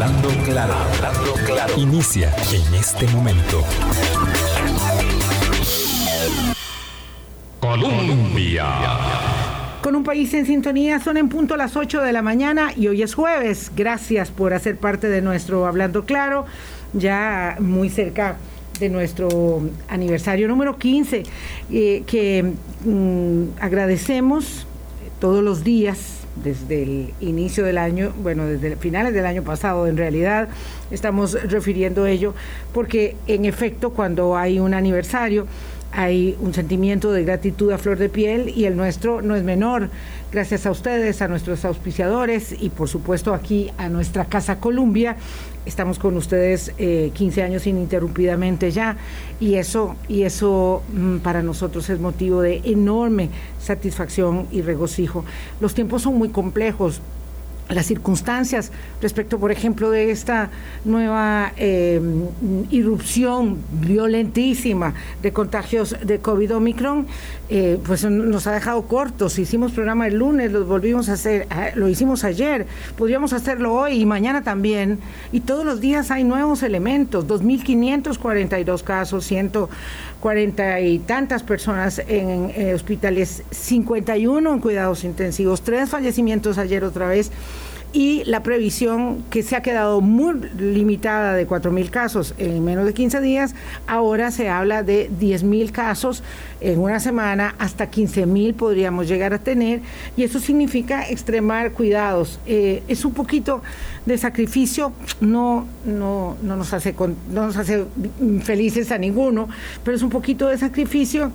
Hablando claro, hablando claro. Inicia en este momento. Colombia. Con un país en sintonía, son en punto las 8 de la mañana y hoy es jueves. Gracias por hacer parte de nuestro Hablando Claro, ya muy cerca de nuestro aniversario número 15, eh, que mm, agradecemos todos los días desde el inicio del año, bueno, desde finales del año pasado en realidad, estamos refiriendo ello, porque en efecto cuando hay un aniversario, hay un sentimiento de gratitud a flor de piel y el nuestro no es menor. Gracias a ustedes, a nuestros auspiciadores y por supuesto aquí a nuestra Casa Columbia. Estamos con ustedes 15 eh, años ininterrumpidamente ya y eso, y eso mm, para nosotros es motivo de enorme satisfacción y regocijo. Los tiempos son muy complejos, las circunstancias respecto, por ejemplo, de esta nueva eh, irrupción violentísima de contagios de COVID-Omicron, eh, pues nos ha dejado cortos. Hicimos programa el lunes, lo volvimos a hacer, ah, lo hicimos ayer, podríamos hacerlo hoy y mañana también. Y todos los días hay nuevos elementos, 2.542 casos, 140 y tantas personas en eh, hospitales, 51 en cuidados intensivos, tres fallecimientos ayer otra vez y la previsión que se ha quedado muy limitada de 4.000 casos en menos de 15 días, ahora se habla de 10.000 casos en una semana, hasta 15.000 podríamos llegar a tener y eso significa extremar cuidados. Eh, es un poquito de sacrificio, no, no, no, nos hace, no nos hace felices a ninguno, pero es un poquito de sacrificio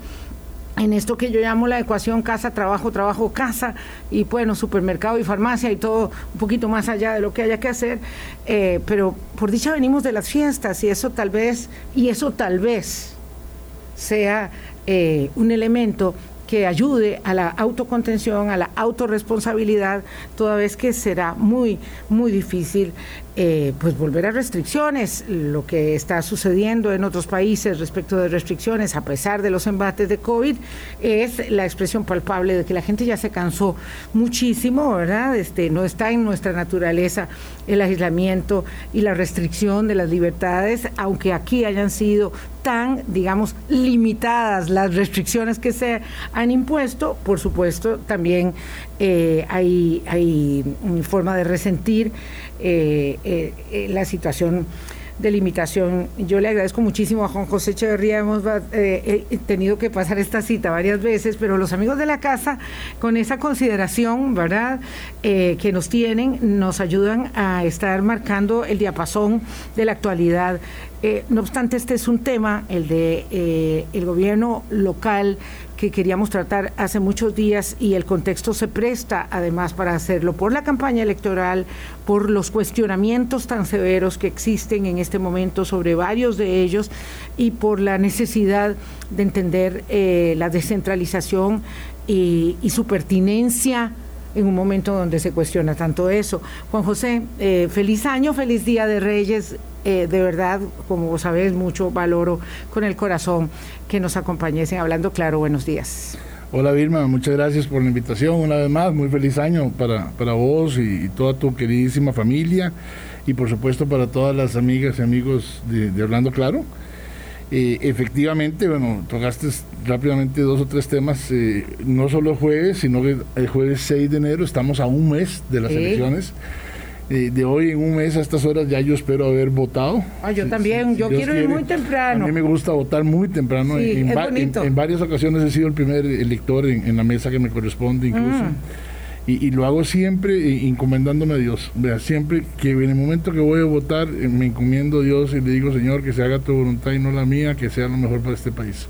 en esto que yo llamo la ecuación casa, trabajo, trabajo, casa, y bueno, supermercado y farmacia y todo un poquito más allá de lo que haya que hacer, eh, pero por dicha venimos de las fiestas y eso tal vez, y eso tal vez sea eh, un elemento que ayude a la autocontención, a la autorresponsabilidad, toda vez que será muy, muy difícil eh, pues volver a restricciones. Lo que está sucediendo en otros países respecto de restricciones, a pesar de los embates de COVID, es la expresión palpable de que la gente ya se cansó muchísimo, ¿verdad? Este, no está en nuestra naturaleza el aislamiento y la restricción de las libertades, aunque aquí hayan sido tan, digamos, limitadas las restricciones que se han impuesto, por supuesto, también eh, hay, hay forma de resentir eh, eh, la situación de limitación. Yo le agradezco muchísimo a Juan José Echeverría, hemos tenido que pasar esta cita varias veces, pero los amigos de la casa, con esa consideración, ¿verdad?, que nos tienen, nos ayudan a estar marcando el diapasón de la actualidad. no obstante, este es un tema, el de el gobierno local, que queríamos tratar hace muchos días y el contexto se presta además para hacerlo por la campaña electoral, por los cuestionamientos tan severos que existen en este momento sobre varios de ellos y por la necesidad de entender eh, la descentralización y, su pertinencia en un momento donde se cuestiona tanto eso. Juan José, eh, feliz año, feliz Día de Reyes, eh, de verdad, como vos sabés, mucho valoro con el corazón que nos acompañes en Hablando Claro. Buenos días. Hola Vilma, muchas gracias por la invitación una vez más. Muy feliz año para, para vos y, toda tu queridísima familia y por supuesto para todas las amigas y amigos de, Hablando Claro. Eh, efectivamente, bueno, tocaste rápidamente dos o tres temas, eh, no solo jueves, sino que el jueves 6 de enero estamos a un mes de las elecciones de hoy en un mes a estas horas ya yo espero haber votado. Ah, yo también, yo quiero ir muy temprano. A mí me gusta votar muy temprano. en, en, varias ocasiones he sido el primer elector en, la mesa que me corresponde incluso. Mm. Y, lo hago siempre eh, encomendándome a Dios. Vea, siempre que en el momento que voy a votar eh, me encomiendo a Dios y le digo, Señor, que se haga tu voluntad y no la mía, que sea lo mejor para este país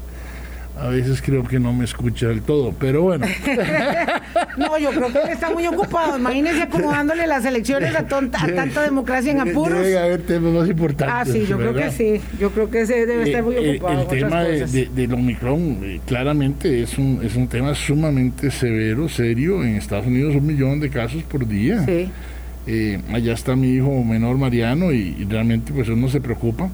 a veces creo que no me escucha del todo, pero bueno. no, yo creo que él está muy ocupado. Imagínese acomodándole las elecciones a, tanta democracia en apuros. Debe haber temas más importantes. Ah, sí, yo creo que sí. Yo creo que ese debe estar muy eh, ocupado. El, tema de, del Omicron, eh, claramente, es un, es un tema sumamente severo, serio. En Estados Unidos, un millón de casos por día. Sí. Eh, allá está mi hijo menor Mariano y, y realmente, pues uno se preocupa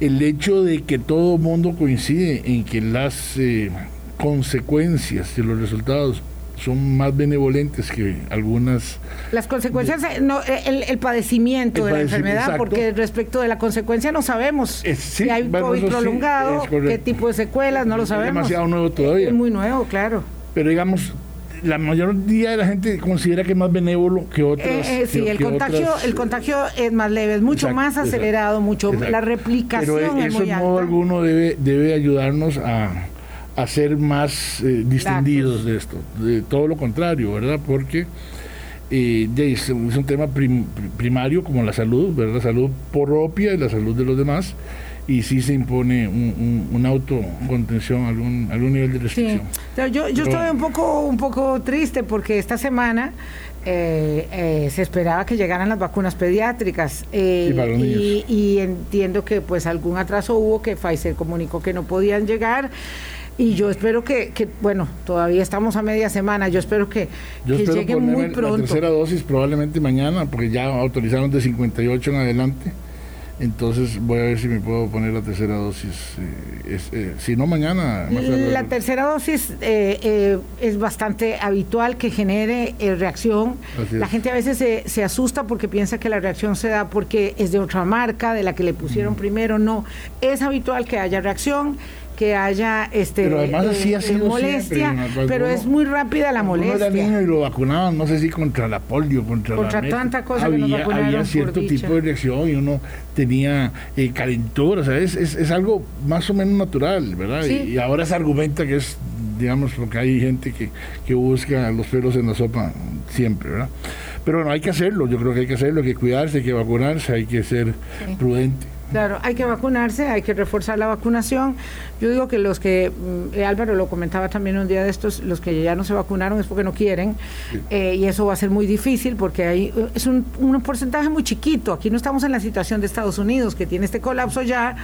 el hecho de que todo el mundo coincide en que las eh, consecuencias y los resultados son más benevolentes que algunas... Las consecuencias, no, el, padecimiento de la enfermedad, porque respecto de la consecuencia no sabemos si hay COVID prolongado, qué tipo de secuelas, no lo sabemos. Es demasiado nuevo todavía. Es muy nuevo, claro. Pero digamos, la mayoría de la gente considera que es más benévolo que otros. Eh, eh, sí, el contagio, el contagio es más leve, es mucho más acelerado, mucho la replicación Pero eso en modo alguno debe, debe ayudarnos a, a ser más eh, distinguidos de esto, de todo lo contrario, ¿verdad? Porque es, un tema primario como la salud, ¿verdad? La salud propia y la salud de los demás y sí se impone un, un, autocontención, algún, algún nivel de restricción. Yo, yo estoy un poco, un poco triste porque esta semana eh, eh, se esperaba que llegaran las vacunas pediátricas eh, y, entiendo que pues algún atraso hubo que Pfizer comunicó que no podían llegar y yo espero que, que, bueno, todavía estamos a media semana, yo espero que, que lleguen muy pronto. La tercera dosis probablemente mañana, porque ya autorizaron de 58 en adelante. Entonces voy a ver si me puedo poner la tercera dosis. Eh, eh, si no, mañana. la tercera dosis eh, es bastante habitual que genere reacción. La gente a veces se, se, asusta porque piensa que la reacción se da porque es de otra marca, de la que le pusieron primero. No, es habitual que haya reacción que haya este pero además así ha sido molestia, pero es muy rápida la molestia. Era y lo vacunaban, no sé si contra la polio, contra, contra la tanta cosa había, había cierto tipo de reacción y uno tenía eh, calentura, o sea, es, es, algo más o menos natural, ¿verdad? Y, ahora se argumenta que es, digamos, porque hay gente que, que busca los pelos en la sopa siempre, ¿verdad? Pero bueno, hay que hacerlo, yo creo que hay que hacerlo, hay que cuidarse, hay que vacunarse, hay que ser prudente. Claro, hay que vacunarse, hay que reforzar la vacunación. Yo digo que los que, mm, Álvaro lo comentaba también un día de estos, los que ya no se vacunaron es porque no quieren, eh, y eso va a ser muy difícil porque hay, es un, un porcentaje muy chiquito. Aquí no estamos en la situación de Estados Unidos, que tiene este colapso ya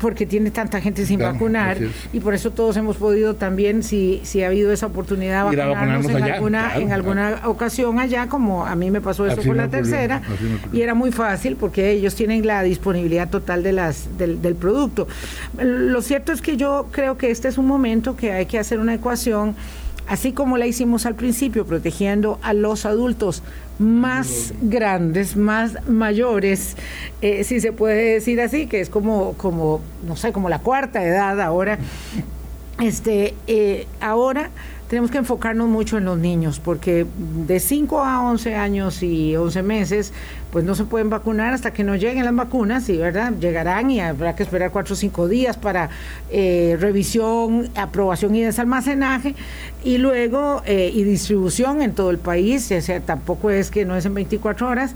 porque tiene tanta gente sin vacunar y por eso todos hemos podido también, si, si ha habido esa oportunidad, vacunarnos en, alguna, en alguna ocasión allá, como a mí me pasó eso con la tercera, y era muy fácil porque ellos tienen la disponibilidad total de las, del, del producto. Lo cierto es que yo creo que este es un momento que hay que hacer una ecuación así como la hicimos al principio, protegiendo a los adultos más grandes, más mayores, eh, si se puede decir así, que es como, como, no sé, como la cuarta edad ahora. Este, eh, ahora tenemos que enfocarnos mucho en los niños, porque de 5 a 11 años y 11 meses, pues no se pueden vacunar hasta que no lleguen las vacunas, y verdad, llegarán y habrá que esperar 4 o 5 días para eh, revisión, aprobación y desalmacenaje, y luego, eh, y distribución en todo el país, o sea, tampoco es que no es en 24 horas.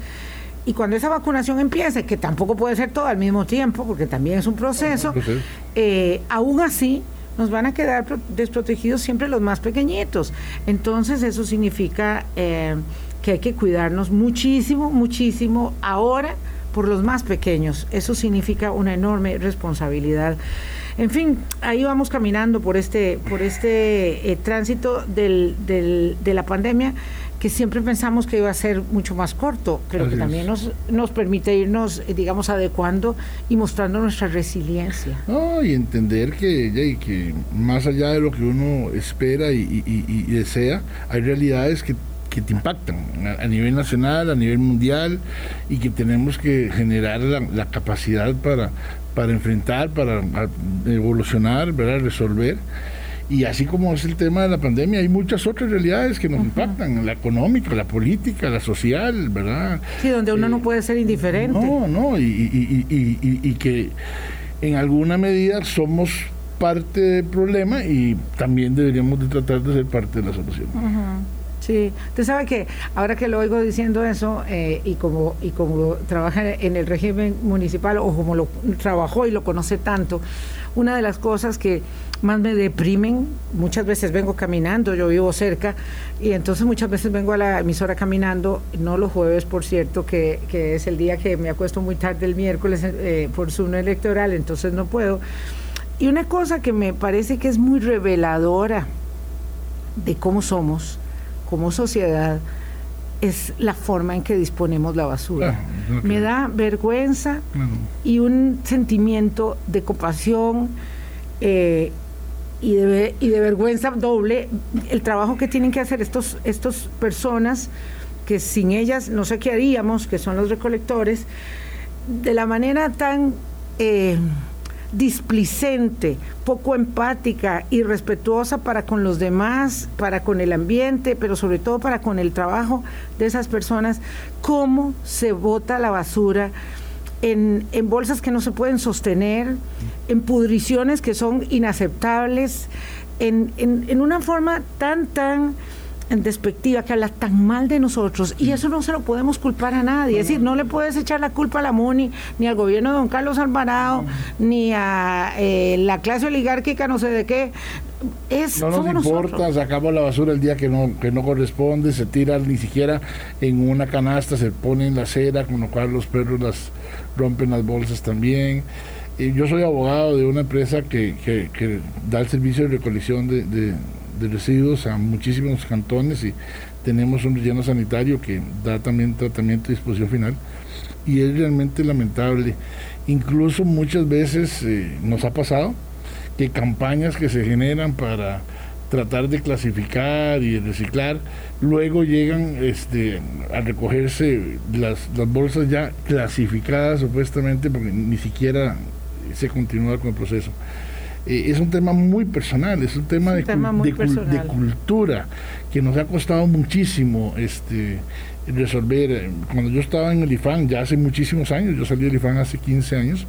Y cuando esa vacunación empiece, que tampoco puede ser todo al mismo tiempo, porque también es un proceso, eh, aún así, nos van a quedar desprotegidos siempre los más pequeñitos. Entonces eso significa eh, que hay que cuidarnos muchísimo, muchísimo ahora por los más pequeños. Eso significa una enorme responsabilidad. En fin, ahí vamos caminando por este, por este eh, tránsito del, del, de la pandemia que siempre pensamos que iba a ser mucho más corto, pero que también nos, nos permite irnos, eh, digamos, adecuando y mostrando nuestra resiliencia. y entender que, que más allá de lo que uno espera y, desea, hay realidades que te impactan a, nivel nacional, a nivel mundial, y que tenemos que generar la, capacidad para, para enfrentar, para evolucionar, ¿verdad? resolver. Y así como es el tema de la pandemia, hay muchas otras realidades que nos impactan, la económica, la política, la social, ¿verdad? Sí, donde uno no eh, puede ser indiferente. No, no, y, que en alguna medida somos parte del problema y también deberíamos de tratar de ser parte de la solución. Sí, usted sabe que ahora que lo oigo diciendo eso eh, y como y como trabaja en el régimen municipal o como lo trabajó y lo conoce tanto, una de las cosas que más me deprimen, muchas veces vengo caminando, yo vivo cerca y entonces muchas veces vengo a la emisora caminando, no los jueves por cierto, que, que es el día que me acuesto muy tarde el miércoles eh, por su no electoral, entonces no puedo. Y una cosa que me parece que es muy reveladora de cómo somos, como sociedad es la forma en que disponemos la basura. Me da vergüenza y un sentimiento de compasión eh, y, de, y de vergüenza doble el trabajo que tienen que hacer estos, estos personas que sin ellas no sé qué haríamos, que son los recolectores, de la manera tan eh, displicente, poco empática y respetuosa para con los demás, para con el ambiente, pero sobre todo para con el trabajo de esas personas, cómo se bota la basura en, bolsas que no se pueden sostener, en pudriciones que son inaceptables, en, en, una forma tan, tan despectiva, que habla tan mal de nosotros, y eso no se lo podemos culpar a nadie. Es decir, no le puedes echar la culpa a la MUNI, ni al gobierno de don Carlos Alvarado, ni a eh, la clase oligárquica, no sé de qué. Es, no nos importa, sacamos la basura el día que no, que no corresponde, se tira ni siquiera en una canasta, se pone en la acera, con lo cual los perros las rompen las bolsas también. Y yo soy abogado de una empresa que, que, da el servicio de recolección de de residuos a muchísimos cantones y tenemos un relleno sanitario que da también tratamiento y disposición final y es realmente lamentable. Incluso muchas veces eh, nos ha pasado que campañas que se generan para tratar de clasificar y reciclar, luego llegan este, a recogerse las bolsas ya clasificadas supuestamente porque ni siquiera se continúa con el proceso. Eh, es un tema muy personal, es un tema, de, cultura que nos ha costado muchísimo este, resolver. Cuando yo estaba en el IFAN, ya hace muchísimos años, yo salí del IFAN hace 15 años,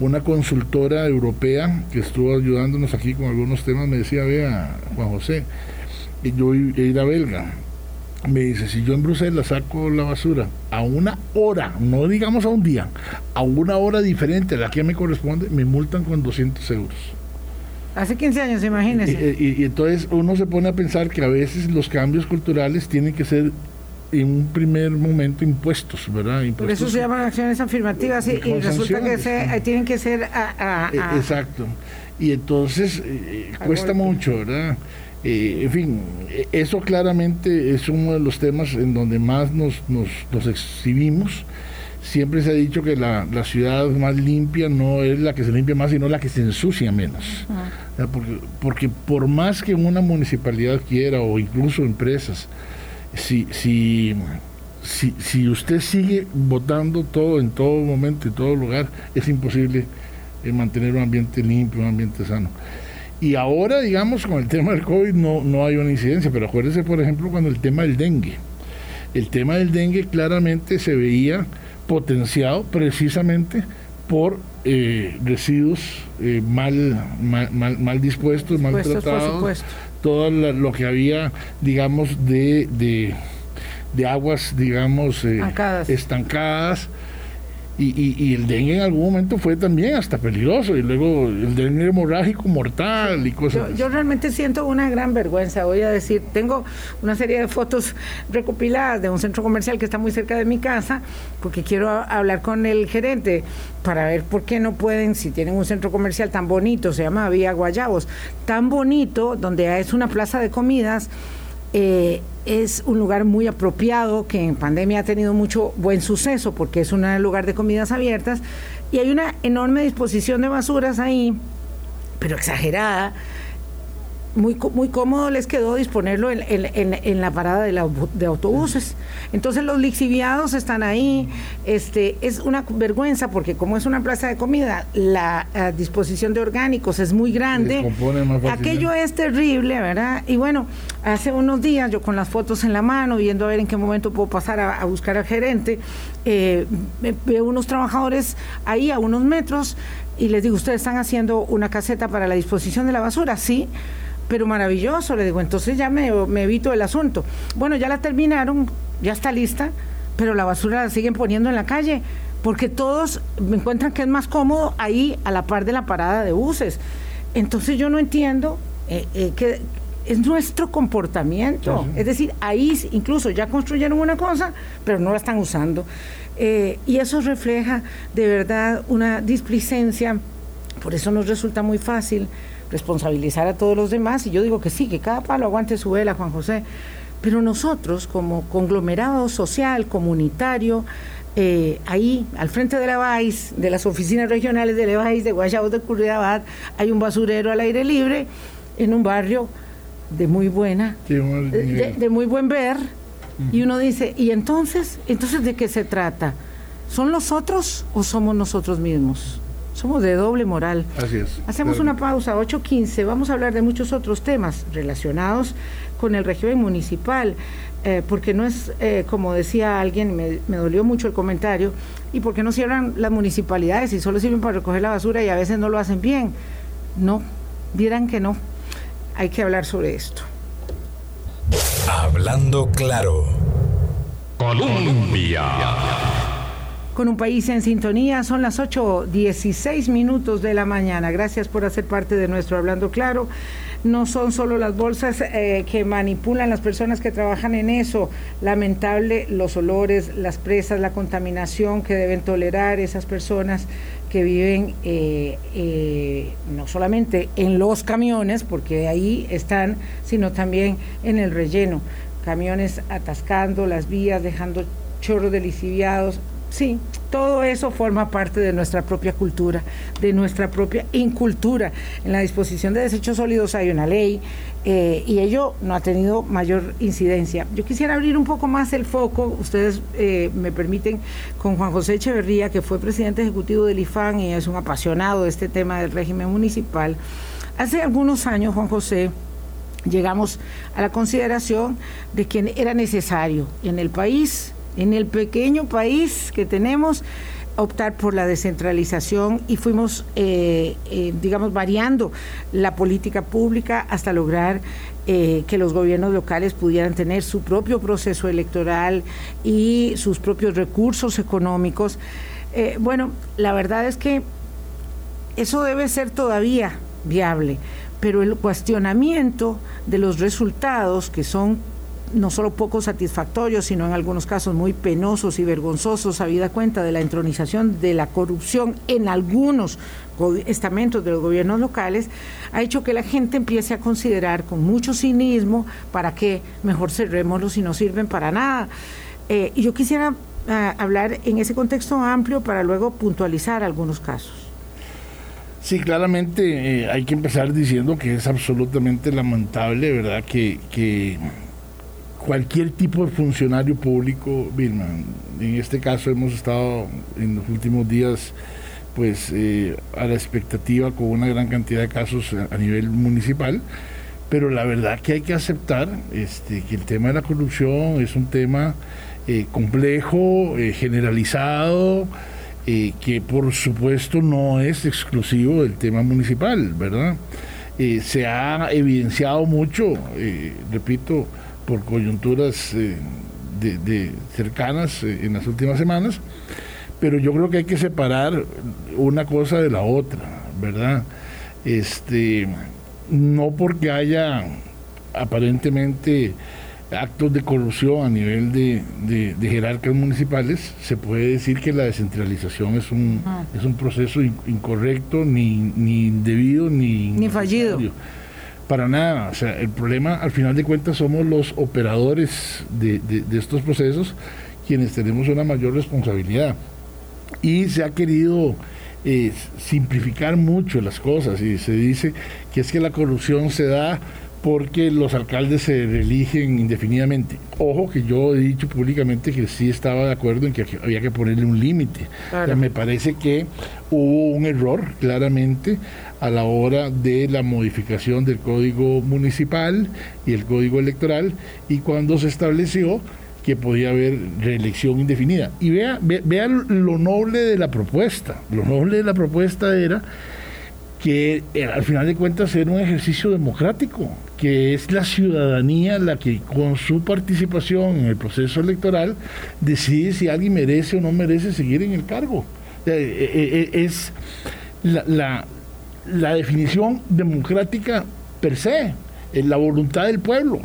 una consultora europea que estuvo ayudándonos aquí con algunos temas me decía, vea, Juan José, yo era belga, me dice, si yo en Bruselas saco la basura a una hora, no digamos a un día, a una hora diferente a la que me corresponde, me multan con 200 euros. Hace 15 años, imagínese. Y, y, entonces uno se pone a pensar que a veces los cambios culturales tienen que ser en un primer momento impuestos, ¿verdad? Por eso se llaman acciones afirmativas y, resulta que se, tienen que ser a, e, Exacto. Y entonces eh, cuesta mucho, ¿verdad? Eh, en fin, e, eso claramente es uno de los temas en donde más nos, nos, nos exhibimos siempre se ha dicho que la, ciudad más limpia no es la que se limpia más, sino la que se ensucia menos. porque, porque, por más que una municipalidad quiera, o incluso empresas, si, si, si, si usted sigue votando todo en todo momento, en todo lugar, es imposible eh, mantener un ambiente limpio, un ambiente sano. Y ahora, digamos, con el tema del COVID no, no hay una incidencia, pero acuérdese, por ejemplo, cuando el tema del dengue. El tema del dengue claramente se veía potenciado precisamente por eh, residuos eh, mal, mal, mal, dispuestos, maltratados, todo lo que había, digamos, de, de, de aguas, digamos, eh, estancadas y, y, el dengue en algún momento fue también hasta peligroso y luego el dengue hemorrágico mortal y cosas yo, yo, realmente siento una gran vergüenza voy a decir tengo una serie de fotos recopiladas de un centro comercial que está muy cerca de mi casa porque quiero hablar con el gerente para ver por qué no pueden si tienen un centro comercial tan bonito se llama Vía Guayabos tan bonito donde es una plaza de comidas eh, es un lugar muy apropiado que en pandemia ha tenido mucho buen suceso porque es un lugar de comidas abiertas y hay una enorme disposición de basuras ahí, pero exagerada muy, muy cómodo les quedó disponerlo en, en, la parada de, la, de, autobuses. Entonces los lixiviados están ahí. Este, es una vergüenza porque como es una plaza de comida, la, disposición de orgánicos es muy grande. Aquello es terrible, ¿verdad? Y bueno, hace unos días yo con las fotos en la mano, viendo a ver en qué momento puedo pasar a, buscar al gerente, eh, veo unos trabajadores ahí a unos metros y les digo, ¿ustedes están haciendo una caseta para la disposición de la basura? Sí pero maravilloso, le digo, entonces ya me, evito el asunto. Bueno, ya la terminaron, ya está lista, pero la basura la siguen poniendo en la calle, porque todos me encuentran que es más cómodo ahí a la par de la parada de buses. Entonces yo no entiendo eh, eh, que es nuestro comportamiento. Es decir, ahí incluso ya construyeron una cosa, pero no la están usando. Eh, y eso refleja de verdad una displicencia, por eso nos resulta muy fácil responsabilizar a todos los demás y yo digo que sí, que cada palo aguante su vela, Juan José. Pero nosotros, como conglomerado social, comunitario, eh, ahí, al frente de la VAIS, de las oficinas regionales de la VAIS, de Guayabos de Curridabat, hay un basurero al aire libre en un barrio de muy buena, de, muy buen ver, y uno dice, ¿y entonces? ¿Entonces de qué se trata? ¿Son los otros o somos nosotros mismos? Somos de doble moral. Así es. Hacemos una pausa, 8.15. Vamos a hablar de muchos otros temas relacionados con el régimen municipal, eh, porque no es, eh, como decía alguien, me, me, dolió mucho el comentario, y porque no cierran las municipalidades y solo sirven para recoger la basura y a veces no lo hacen bien. No, dirán que no. Hay que hablar sobre esto. Hablando claro. Colombia. Con un país en sintonía, son las 8.16 minutos de la mañana. Gracias por hacer parte de nuestro Hablando Claro. No son solo las bolsas eh, que manipulan las personas que trabajan en eso. Lamentable los olores, las presas, la contaminación que deben tolerar esas personas que viven eh, eh, no solamente en los camiones, porque ahí están, sino también en el relleno. Camiones atascando las vías, dejando chorros de lisiviados, Sí, todo eso forma parte de nuestra propia cultura, de nuestra propia incultura. En la disposición de desechos sólidos hay una ley eh, y ello no ha tenido mayor incidencia. Yo quisiera abrir un poco más el foco, ustedes eh, me permiten, con Juan José Echeverría, que fue presidente ejecutivo del IFAN y es un apasionado de este tema del régimen municipal. Hace algunos años, Juan José, llegamos a la consideración de que era necesario en el país en el pequeño país que tenemos optar por la descentralización y fuimos, eh, eh, digamos, variando la política pública hasta lograr eh, que los gobiernos locales pudieran tener su propio proceso electoral y sus propios recursos económicos. bueno, la verdad es que eso debe ser todavía viable, pero el cuestionamiento de los resultados que son no solo poco satisfactorios, sino en algunos casos muy penosos y vergonzosos, habida cuenta de la entronización de la corrupción en algunos estamentos de los gobiernos locales, ha hecho que la gente empiece a considerar con mucho cinismo para qué mejor cerrémoslos si no sirven para nada. Eh, y yo quisiera ah, hablar en ese contexto amplio para luego puntualizar algunos casos. Sí, claramente eh, hay que empezar diciendo que es absolutamente lamentable, ¿verdad? Que, que cualquier tipo de funcionario público, Vilma, en este caso hemos estado en los últimos días pues eh, a la expectativa con una gran cantidad de casos a, nivel municipal, pero la verdad que hay que aceptar este, que el tema de la corrupción es un tema eh, complejo, eh, generalizado, que por supuesto no es exclusivo del tema municipal, ¿verdad? se ha evidenciado mucho, repito, por coyunturas eh, de, cercanas eh, en las últimas semanas, pero yo creo que hay que separar una cosa de la otra, ¿verdad? Este, no porque haya aparentemente actos de corrupción a nivel de, de, jerarcas municipales, se puede decir que la descentralización es un, es un proceso incorrecto, ni, ni indebido, ni, ni fallido. Para nada, o sea, el problema al final de cuentas somos los operadores de, estos procesos quienes tenemos una mayor responsabilidad. Y se ha querido eh, simplificar mucho las cosas y se dice que es que la corrupción se da porque los alcaldes se eligen indefinidamente. Ojo que yo he dicho públicamente que sí estaba de acuerdo en que había que ponerle un límite. me parece que hubo un error claramente a la hora de la modificación del código municipal y el código electoral y cuando se estableció que podía haber reelección indefinida. Y vea, vea, lo noble de la propuesta. Lo noble de la propuesta era que eh, al final de cuentas era un ejercicio democrático, que es la ciudadanía la que con su participación en el proceso electoral decide si alguien merece o no merece seguir en el cargo. Eh, eh, es la, la definición democrática per se, es la voluntad del pueblo.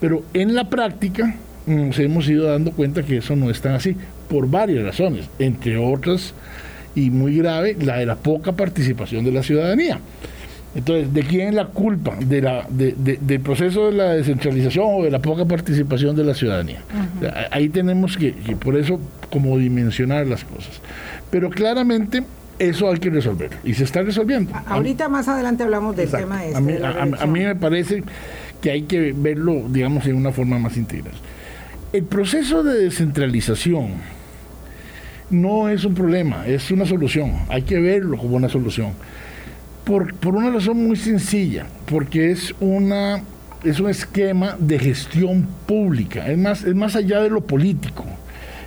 Pero en la práctica nos hemos ido dando cuenta que eso no es tan así, por varias razones, entre otras, y muy grave, la de la poca participación de la ciudadanía. Entonces, ¿de quién es la culpa? De la, ¿Del proceso de la descentralización o de la poca participación de la ciudadanía? Ahí tenemos que, que, por eso, como dimensionar las cosas. Pero claramente eso hay que resolverlo y se está resolviendo. ahorita más adelante hablamos del tema este, a, mí, me parece que hay que verlo, digamos, en una forma más integral. El proceso de descentralización no es un problema, es una solución. Hay que verlo como una solución. Por, por una razón muy sencilla, porque es una es un esquema de gestión pública, es más, es más allá de lo político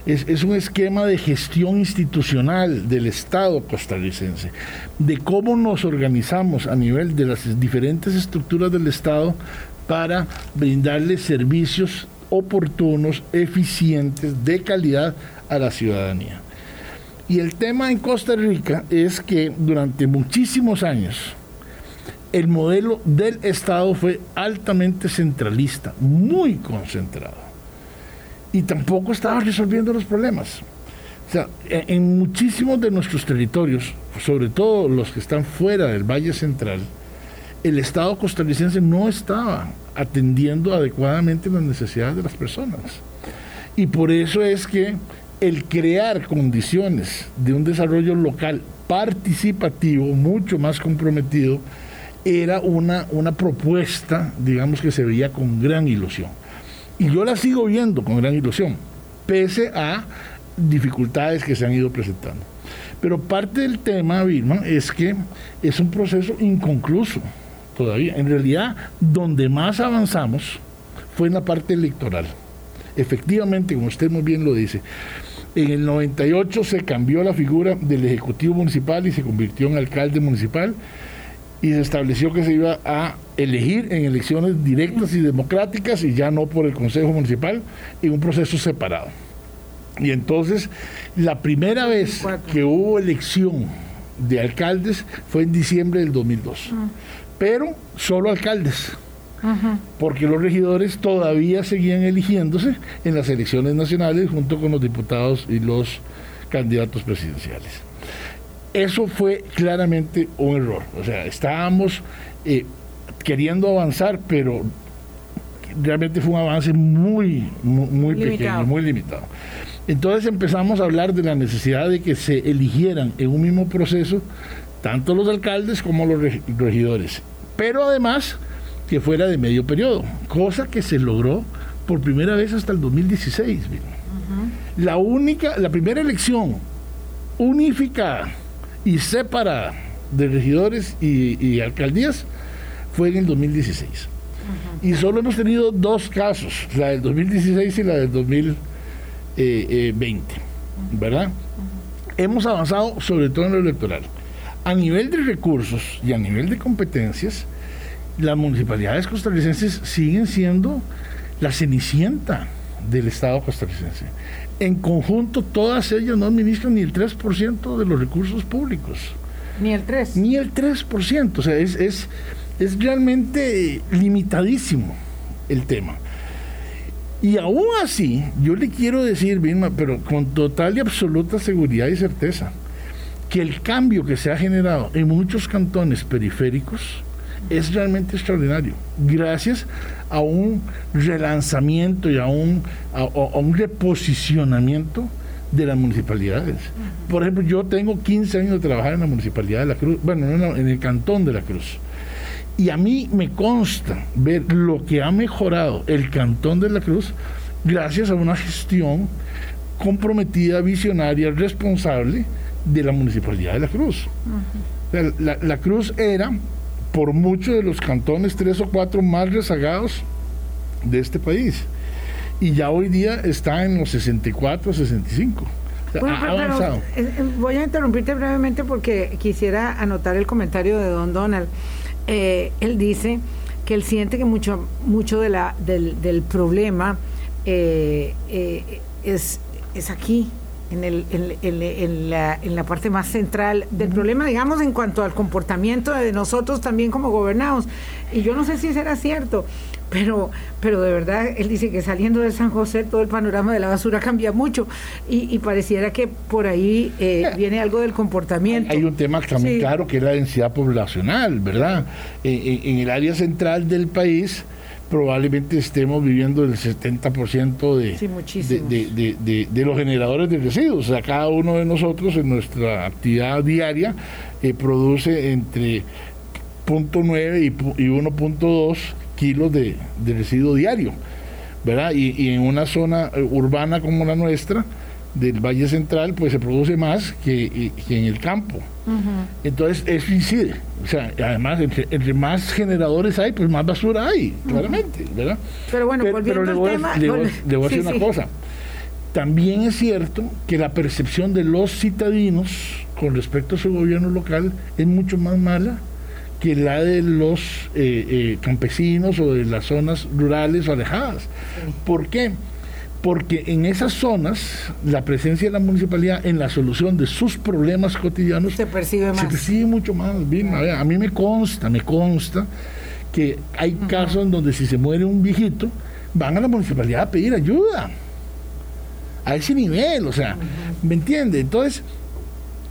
es, un esquema de gestión institucional del Estado costarricense, de cómo nos organizamos a nivel de las diferentes estructuras del Estado para brindarle servicios oportunos, eficientes, de calidad a la ciudadanía. Y el tema en Costa Rica es que durante muchísimos años el modelo del Estado fue altamente centralista, muy concentrado y tampoco estaba resolviendo los problemas. O sea, en muchísimos de nuestros territorios, sobre todo los que están fuera del Valle Central, el Estado costarricense no estaba atendiendo adecuadamente las necesidades de las personas. Y por eso es que el crear condiciones de un desarrollo local participativo, mucho más comprometido, era una, una propuesta, digamos, que se veía con gran ilusión. Y yo la sigo viendo con gran ilusión, pese a dificultades que se han ido presentando. Pero parte del tema, Vilma, es que es un proceso inconcluso todavía. En realidad, donde más avanzamos fue en la parte electoral. Efectivamente, como usted muy bien lo dice, en el 98 se cambió la figura del Ejecutivo Municipal y se convirtió en alcalde municipal y se estableció que se iba a elegir en elecciones directas y democráticas y ya no por el Consejo Municipal en un proceso separado. Y entonces la primera vez que hubo elección de alcaldes fue en diciembre del 2002, pero solo alcaldes. Porque los regidores todavía seguían eligiéndose en las elecciones nacionales junto con los diputados y los candidatos presidenciales. Eso fue claramente un error. O sea, estábamos eh, queriendo avanzar, pero realmente fue un avance muy, muy, pequeño, muy limitado. Entonces empezamos a hablar de la necesidad de que se eligieran en un mismo proceso tanto los alcaldes como los regidores, pero además que fuera de medio periodo, cosa que se logró por primera vez hasta el 2016. La única, la primera elección unificada y separada de regidores y, alcaldías fue en el 2016. Y solo hemos tenido dos casos, la del 2016 y la del 2020, ¿verdad? Hemos avanzado sobre todo en lo electoral. A nivel de recursos y a nivel de competencias, las municipalidades costarricenses siguen siendo la cenicienta del Estado costarricense en conjunto todas ellas no administran ni el 3% de los recursos públicos. Ni el 3%. Ni el 3%. O sea, es, es, es realmente limitadísimo el tema. Y aún así, yo le quiero decir, Vilma, pero con total y absoluta seguridad y certeza, que el cambio que se ha generado en muchos cantones periféricos es realmente extraordinario. Gracias a un relanzamiento y a un, a, un reposicionamiento de las municipalidades. Por ejemplo, yo tengo 15 años de trabajar en la municipalidad de La Cruz, bueno, en el cantón de La Cruz. Y a mí me consta ver lo que ha mejorado el cantón de La Cruz gracias a una gestión comprometida, visionaria, responsable de la municipalidad de La Cruz. la Cruz era por muchos de los cantones, tres o cuatro más rezagados de este país. Y ya hoy día está en los 64, 65. Eh, eh, voy a interrumpirte brevemente porque quisiera anotar el comentario de don Donald. Eh, él dice que él siente que mucho, mucho de la, del, problema es, es aquí, en, el, en, la, en, la, parte más central del problema, digamos, en cuanto al comportamiento de nosotros también como gobernados. Y yo no sé si será cierto, pero, pero de verdad él dice que saliendo de San José todo el panorama de la basura cambia mucho y, pareciera que por ahí eh, viene algo del comportamiento. Hay un tema también claro que es la densidad poblacional, ¿verdad? En, en el área central del país probablemente estemos viviendo el 70% de, de, de, de, los generadores de residuos. O sea, cada uno de nosotros en nuestra actividad diaria eh, produce entre 0.9 y, y 1.2 kilos de, residuo diario. ¿verdad? Y, en una zona eh, urbana como la nuestra, del Valle Central, pues se produce más que, en el campo. Entonces, eso incide. O sea, además, entre, más generadores hay, pues más basura hay, claramente, ¿verdad? Pero bueno, volviendo le voy, al tema... Le voy, a decir una cosa. También es cierto que la percepción de los citadinos con respecto a su gobierno local es mucho más mala que la de los eh, eh, campesinos o de las zonas rurales o alejadas. ¿Por qué? Porque en esas zonas la presencia de la municipalidad en la solución de sus problemas cotidianos se percibe más. Se percibe mucho más. a, mí me consta, me consta que hay casos en donde si se muere un viejito, van a la municipalidad a pedir ayuda. A ese nivel, o sea, ¿me entiende? Entonces,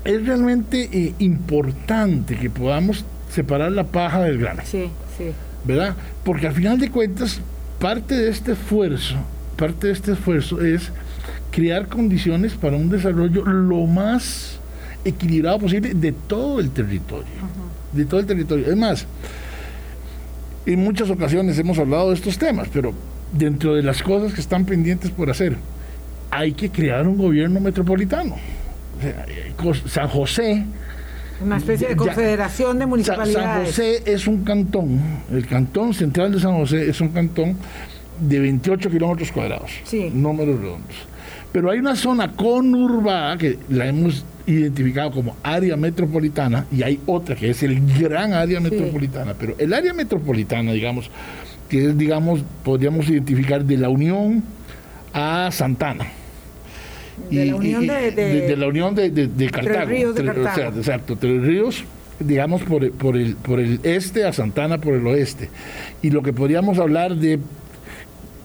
es realmente eh, importante que podamos separar la paja del grano. Sí, sí. ¿Verdad? Porque al final de cuentas, parte de este esfuerzo, parte de este esfuerzo es crear condiciones para un desarrollo lo más equilibrado posible de todo el territorio. De todo el territorio. Es más, en muchas ocasiones hemos hablado de estos temas, pero dentro de las cosas que están pendientes por hacer, hay que crear un gobierno metropolitano. San José una especie de confederación de municipalidades. San José es un cantón, el cantón central de San José es un cantón de 28 kilómetros cuadrados, sí. números redondos. Pero hay una zona conurbada que la hemos identificado como área metropolitana y hay otra que es el gran área metropolitana. Pero el área metropolitana, digamos, que es, digamos, podríamos identificar de la Unión a Santana de, la unión de, de, la unión de, de Cartago. Ríos de Cartago. exacto, Tres Ríos, digamos, por, por, el, por el este a Santana por el oeste. Y lo que podríamos hablar de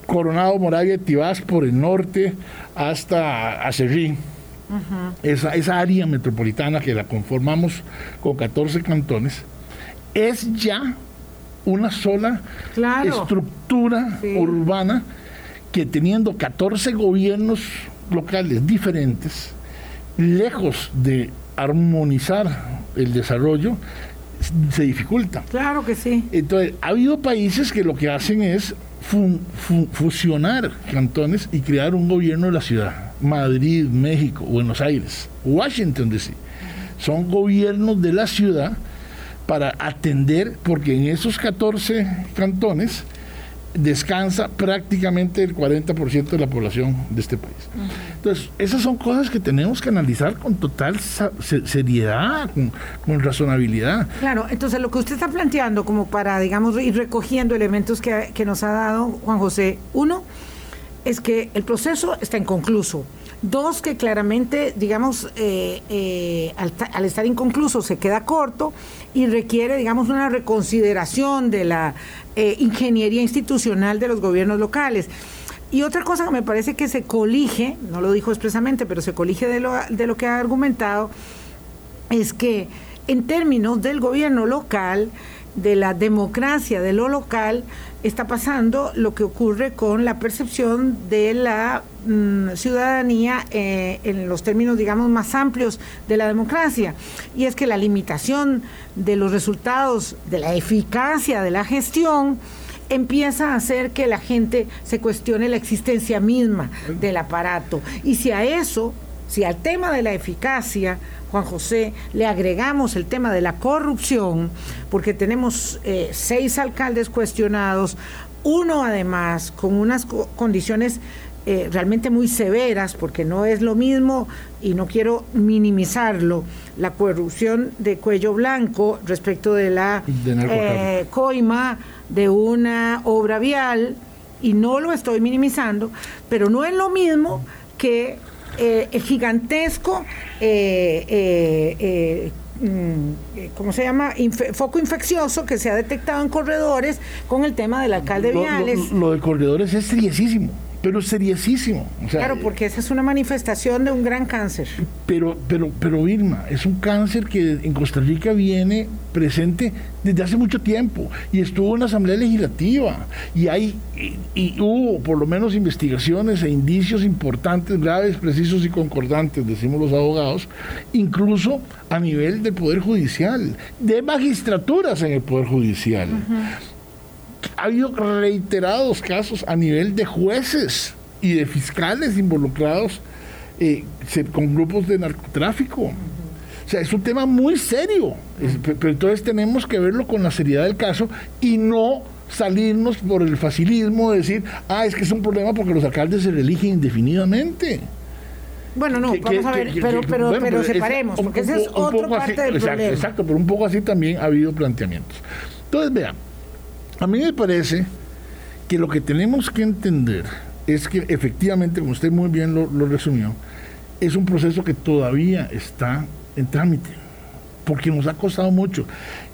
Coronado, Moravia Tibás por el norte hasta Acerrí. esa, esa área metropolitana que la conformamos con 14 cantones, es ya una sola estructura urbana que teniendo 14 gobiernos locales diferentes, lejos de armonizar el desarrollo, se dificulta. Claro que sí. Entonces, ha habido países que lo que hacen es fusionar cantones y crear un gobierno de la ciudad. Madrid, México, Buenos Aires, Washington DC. Son gobiernos de la ciudad para atender, porque en esos 14 cantones descansa prácticamente el 40% de la población de este país. Entonces, esas son cosas que tenemos que analizar con total seriedad, con, razonabilidad. Claro, entonces lo que usted está planteando como para, digamos, ir recogiendo elementos que, que nos ha dado Juan José, uno, es que el proceso está inconcluso. Dos, que claramente, digamos, eh, eh, al, estar inconcluso se queda corto y requiere, digamos, una reconsideración de la eh, ingeniería institucional de los gobiernos locales. Y otra cosa que me parece que se colige, no lo dijo expresamente, pero se colige de lo, de lo que ha argumentado, es que en términos del gobierno local, de la democracia de lo local, está pasando lo que ocurre con la percepción de la mm, ciudadanía eh, en los términos, digamos, más amplios de la democracia. Y es que la limitación de los resultados, de la eficacia de la gestión, empieza a hacer que la gente se cuestione la existencia misma del aparato. Y si a eso, si al tema de la eficacia, Juan José, le agregamos el tema de la corrupción, porque tenemos eh, seis alcaldes cuestionados, uno además con unas condiciones eh, realmente muy severas, porque no es lo mismo, y no quiero minimizarlo, la corrupción de cuello blanco respecto de la eh, coima de una obra vial, y no lo estoy minimizando, pero no es lo mismo que eh, gigantesco, eh, eh, mm, ¿cómo se llama? foco infeccioso que se ha detectado en corredores con el tema del alcalde Viales. Lo, de corredores es seriosísimo pero seriosísimo. claro, porque esa es una manifestación de un gran cáncer. Pero, pero, pero Irma, es un cáncer que en Costa Rica viene presente desde hace mucho tiempo y estuvo en la Asamblea Legislativa y hay y, hubo por lo menos investigaciones e indicios importantes, graves, precisos y concordantes, decimos los abogados, incluso a nivel del Poder Judicial, de magistraturas en el Poder Judicial ha habido reiterados casos a nivel de jueces y de fiscales involucrados eh, con grupos de narcotráfico. O sea, es un tema muy serio, pero entonces tenemos que verlo con la seriedad del caso y no salirnos por el facilismo de decir, ah, es que es un problema porque los alcaldes se religen indefinidamente. Bueno, no, vamos a ver, pero, pero, pero, separemos, porque esa es otra parte del exacto, problema. Exacto, pero un poco así también ha habido planteamientos. Entonces, vean, a mí me parece que lo que tenemos que entender es que efectivamente, como usted muy bien lo, resumió, es un proceso que todavía está en trámite, porque nos ha costado mucho.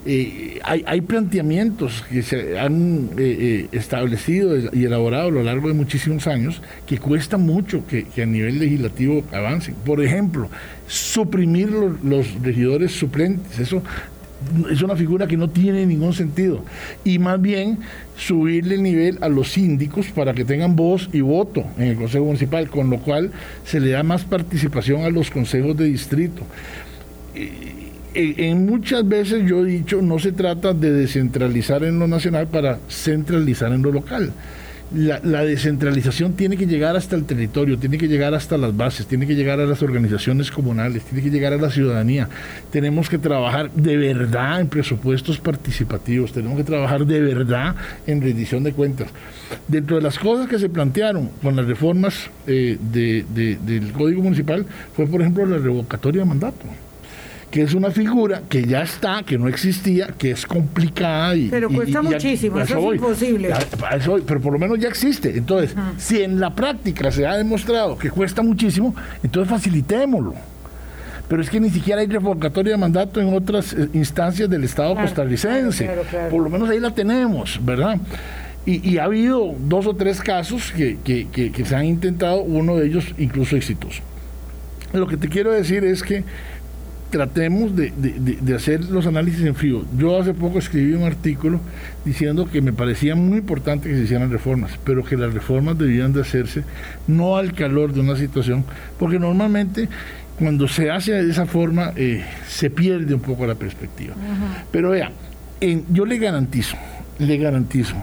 Eh, hay, planteamientos que se han eh, eh, establecido y elaborado a lo largo de muchísimos años que cuesta mucho que, a nivel legislativo avancen. Por ejemplo, suprimir los, los regidores suplentes. Eso es una figura que no tiene ningún sentido. Y más bien subirle el nivel a los síndicos para que tengan voz y voto en el Consejo Municipal, con lo cual se le da más participación a los consejos de distrito. En muchas veces yo he dicho, no se trata de descentralizar en lo nacional para centralizar en lo local la, descentralización tiene que llegar hasta el territorio, tiene que llegar hasta las bases, tiene que llegar a las organizaciones comunales, tiene que llegar a la ciudadanía. Tenemos que trabajar de verdad en presupuestos participativos, tenemos que trabajar de verdad en rendición de cuentas. Dentro de las cosas que se plantearon con las reformas eh, del Código Municipal fue, por ejemplo, la revocatoria de mandato que es una figura que ya está, que no existía, que es complicada y... Pero cuesta muchísimo, eso, es imposible. pero por lo menos ya existe. Entonces, si en la práctica se ha demostrado que cuesta muchísimo, entonces facilitémoslo. Pero es que ni siquiera hay revocatoria de mandato en otras eh, instancias del Estado costarricense. por lo menos ahí la tenemos, ¿verdad? Y, ha habido dos o tres casos que, que se han intentado, uno de ellos incluso exitoso. Lo que te quiero decir es que tratemos de, hacer los análisis en frío. Yo hace poco escribí un artículo diciendo que me parecía muy importante que se hicieran reformas, pero que las reformas debían de hacerse no al calor de una situación, porque normalmente cuando se hace de esa forma eh, se pierde un poco la perspectiva. Pero vea, yo le garantizo, le garantizo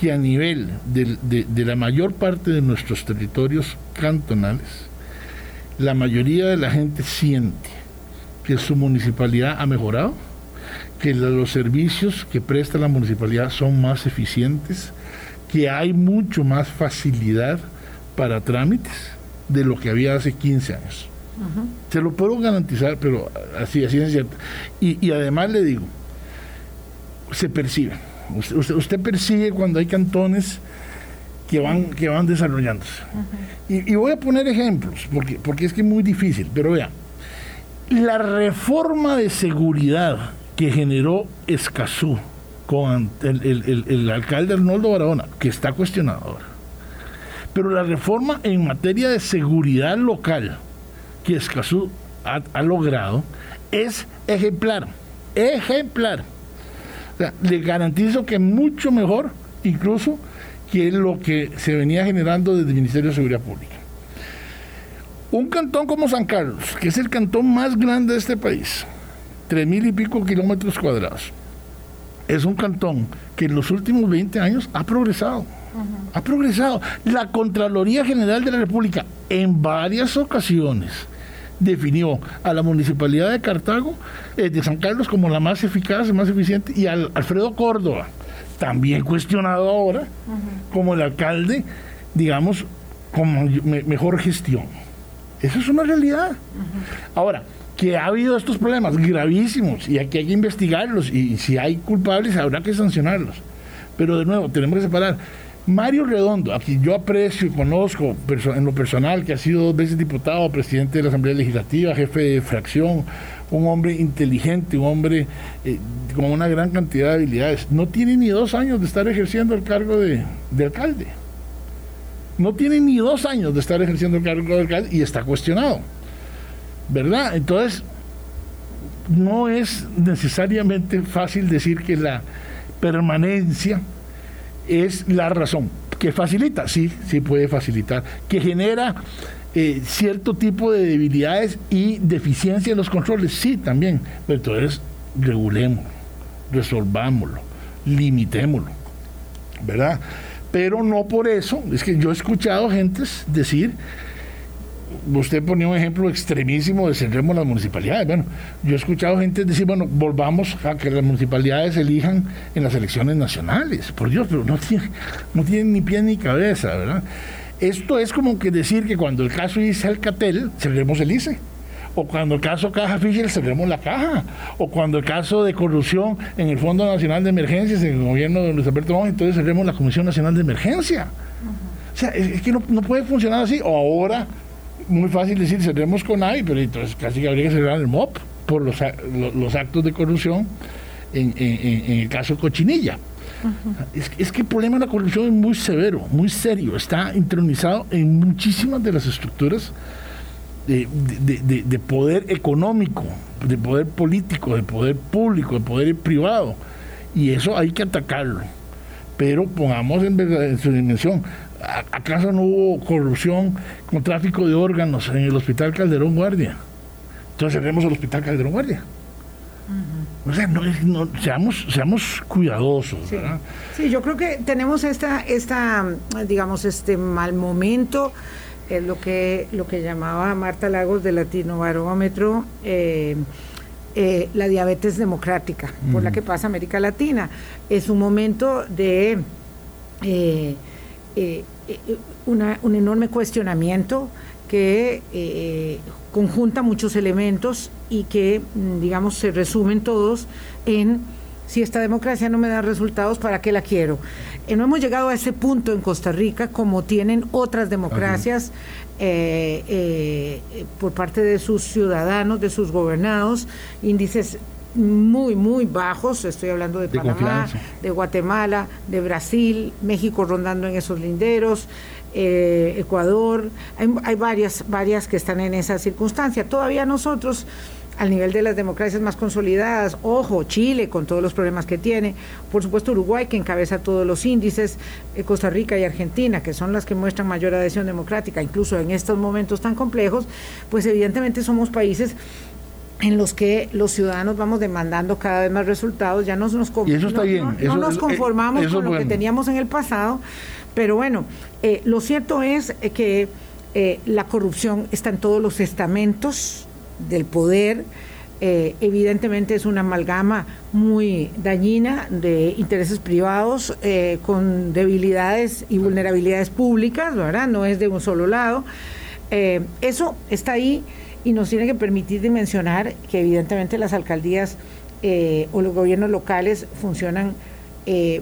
que a nivel de la mayor parte de nuestros territorios cantonales, la mayoría de la gente siente que su municipalidad ha mejorado, que los servicios que presta la municipalidad son más eficientes, que hay mucho más facilidad para trámites de lo que había hace 15 años. Se lo puedo garantizar, pero así, así es cierto. Y, además le digo, se percibe. Usted, usted, percibe cuando hay cantones que van, que van desarrollándose. y, y, voy a poner ejemplos, porque, porque es que es muy difícil, pero vea, la reforma de seguridad que generó Escazú con el, alcalde Arnoldo Barahona, que está cuestionado ahora, pero la reforma en materia de seguridad local que Escazú ha, logrado es ejemplar, ejemplar. le garantizo que mucho mejor incluso que lo que se venía generando desde el Ministerio de Seguridad Pública. Un cantón como San Carlos, que es el cantón más grande de este país, tres mil y pico kilómetros cuadrados, es un cantón que en los últimos 20 años ha progresado. Ha progresado. La Contraloría General de la República en varias ocasiones definió a la municipalidad de Cartago, eh, de San Carlos, como la más eficaz, más eficiente, y al Alfredo Córdoba, también cuestionado ahora, como el alcalde, digamos, como mejor gestión. Eso es una realidad. Ahora, que ha habido estos problemas gravísimos y aquí hay que investigarlos y, si hay culpables habrá que sancionarlos. Pero de nuevo, tenemos que separar. Mario Redondo, a quien yo aprecio y conozco en lo personal, que ha sido dos veces diputado, presidente de la Asamblea Legislativa, jefe de fracción, un hombre inteligente, un hombre eh, con una gran cantidad de habilidades, no tiene ni dos años de estar ejerciendo el cargo de, de alcalde. No tiene ni dos años de estar ejerciendo el cargo de alcalde y está cuestionado. ¿Verdad? Entonces, no es necesariamente fácil decir que la permanencia es la razón. Que facilita, sí, sí puede facilitar. Que genera eh, cierto tipo de debilidades y deficiencia en los controles, sí, también. Pero entonces, regulémoslo, resolvámoslo, limitémoslo, ¿verdad? Pero no por eso, es que yo he escuchado gentes decir, usted ponía un ejemplo extremísimo de cerremos las municipalidades. Bueno, yo he escuchado gente decir, bueno, volvamos a que las municipalidades elijan en las elecciones nacionales. Por Dios, pero no tiene, no tienen ni pie ni cabeza, ¿verdad? Esto es como que decir que cuando el caso dice Alcatel, cerremos el ICE o cuando el caso Caja Fisher cerremos la caja, o cuando el caso de corrupción en el Fondo Nacional de Emergencias, en el gobierno de Luis Alberto Monge, entonces cerremos la Comisión Nacional de Emergencia. O sea, es, que no, puede funcionar así. O ahora, muy fácil decir, cerremos con AI, pero entonces casi que habría que cerrar el MOP por los, los, actos de corrupción en, el caso Cochinilla. es, es, que el problema de la corrupción es muy severo, muy serio. Está intronizado en muchísimas de las estructuras de, poder económico, de poder político, de poder público, de poder privado. Y eso hay que atacarlo. Pero pongamos en, en su dimensión. ¿Acaso no hubo corrupción con tráfico de órganos en el Hospital Calderón Guardia? Entonces cerremos el Hospital Calderón Guardia. O sea, no, seamos, seamos cuidadosos. Sí. sí. yo creo que tenemos esta, esta, digamos, este mal momento es lo que, lo que llamaba Marta Lagos de Latino Barómetro, eh, eh, la diabetes democrática, por la que pasa América Latina. Es un momento de eh, un enorme cuestionamiento que conjunta muchos elementos y que, mm, digamos, se resumen todos en si esta democracia no me da resultados, ¿para qué la quiero? Eh, no hemos llegado a ese punto en Costa Rica como tienen otras democracias eh, eh, por parte de sus ciudadanos, de sus gobernados, índices muy, muy bajos, estoy hablando de, Panamá, de Guatemala, de Brasil, México rondando en esos linderos, Ecuador, hay, hay, varias, varias que están en esa circunstancia. Todavía nosotros al nivel de las democracias más consolidadas. Ojo, Chile con todos los problemas que tiene. Por supuesto, Uruguay que encabeza todos los índices. Eh, Costa Rica y Argentina, que son las que muestran mayor adhesión democrática, incluso en estos momentos tan complejos, pues evidentemente somos países en los que los ciudadanos vamos demandando cada vez más resultados, ya no nos, nos eh, conformamos con lo que teníamos en el pasado, pero bueno, eh, lo cierto es que la corrupción está en todos los estamentos del poder, eh, evidentemente es una amalgama muy dañina de intereses privados eh, con debilidades y vulnerabilidades públicas, ¿verdad? No es de un solo lado. Eh, eso está ahí y nos tiene que permitir dimensionar que evidentemente las alcaldías o los gobiernos locales funcionan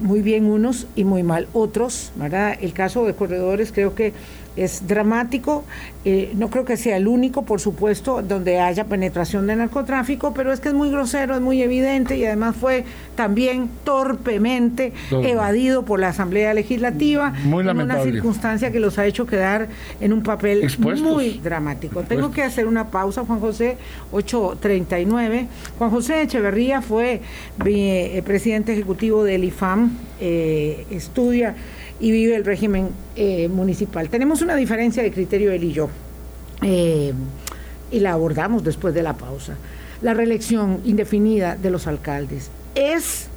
muy bien unos y muy mal otros, ¿verdad? El caso de corredores creo que es dramático. Eh, no creo que sea el único, por supuesto, donde haya penetración de narcotráfico, pero es que es muy grosero, es muy evidente y además fue también torpemente evadido por la Asamblea Legislativa muy en una circunstancia que los ha hecho quedar en un papel muy dramático. Tengo que hacer una pausa, Juan José, 8.39. Juan José Echeverría fue eh, presidente ejecutivo del IFAM, eh, estudia y vive el régimen eh, municipal. Tenemos una diferencia de criterio él y yo, eh, y la abordamos después de la pausa. La reelección indefinida de los alcaldes es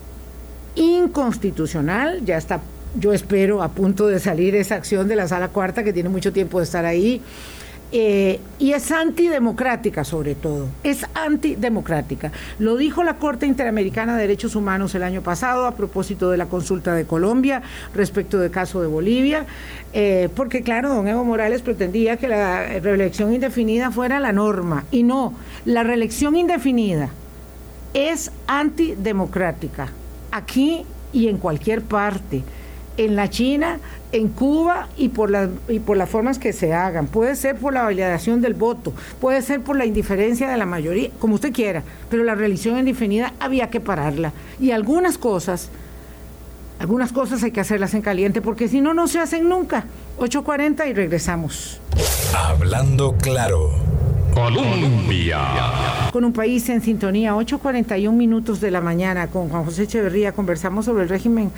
inconstitucional, ya está, yo espero, a punto de salir esa acción de la sala cuarta, que tiene mucho tiempo de estar ahí. Eh, y es antidemocrática sobre todo, es antidemocrática. Lo dijo la Corte Interamericana de Derechos Humanos el año pasado a propósito de la consulta de Colombia respecto del caso de Bolivia, eh, porque claro, don Evo Morales pretendía que la reelección indefinida fuera la norma, y no, la reelección indefinida es antidemocrática, aquí y en cualquier parte en la China, en Cuba y por, las, y por las formas que se hagan. Puede ser por la validación del voto, puede ser por la indiferencia de la mayoría, como usted quiera, pero la religión indefinida había que pararla. Y algunas cosas, algunas cosas hay que hacerlas en caliente, porque si no, no se hacen nunca. 8.40 y regresamos. Hablando claro. Colombia. Con un país en sintonía, 8.41 minutos de la mañana, con Juan José Echeverría conversamos sobre el régimen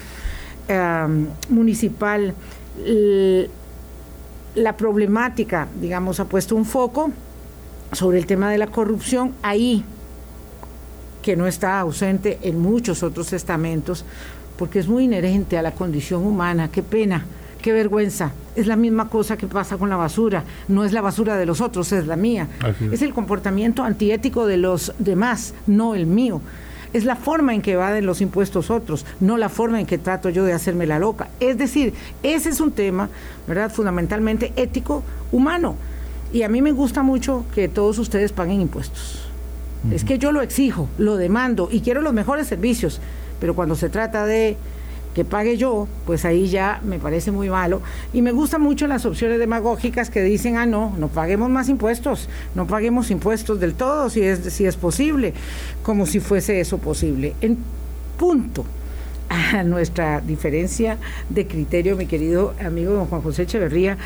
eh, municipal. la problemática, digamos, ha puesto un foco sobre el tema de la corrupción ahí, que no está ausente en muchos otros estamentos, porque es muy inherente a la condición humana. Qué pena, qué vergüenza. Es la misma cosa que pasa con la basura. No es la basura de los otros, es la mía. Es. es el comportamiento antiético de los demás, no el mío. Es la forma en que evaden los impuestos otros, no la forma en que trato yo de hacerme la loca. Es decir, ese es un tema, ¿verdad? Fundamentalmente ético, humano. Y a mí me gusta mucho que todos ustedes paguen impuestos. Es que yo lo exijo, lo demando y quiero los mejores servicios, pero cuando se trata de que pague yo, pues ahí ya me parece muy malo. Y me gustan mucho las opciones demagógicas que dicen, ah, no, no paguemos más impuestos, no paguemos impuestos del todo si es, si es posible, como si fuese eso posible. En punto a nuestra diferencia de criterio, mi querido amigo don Juan José Echeverría,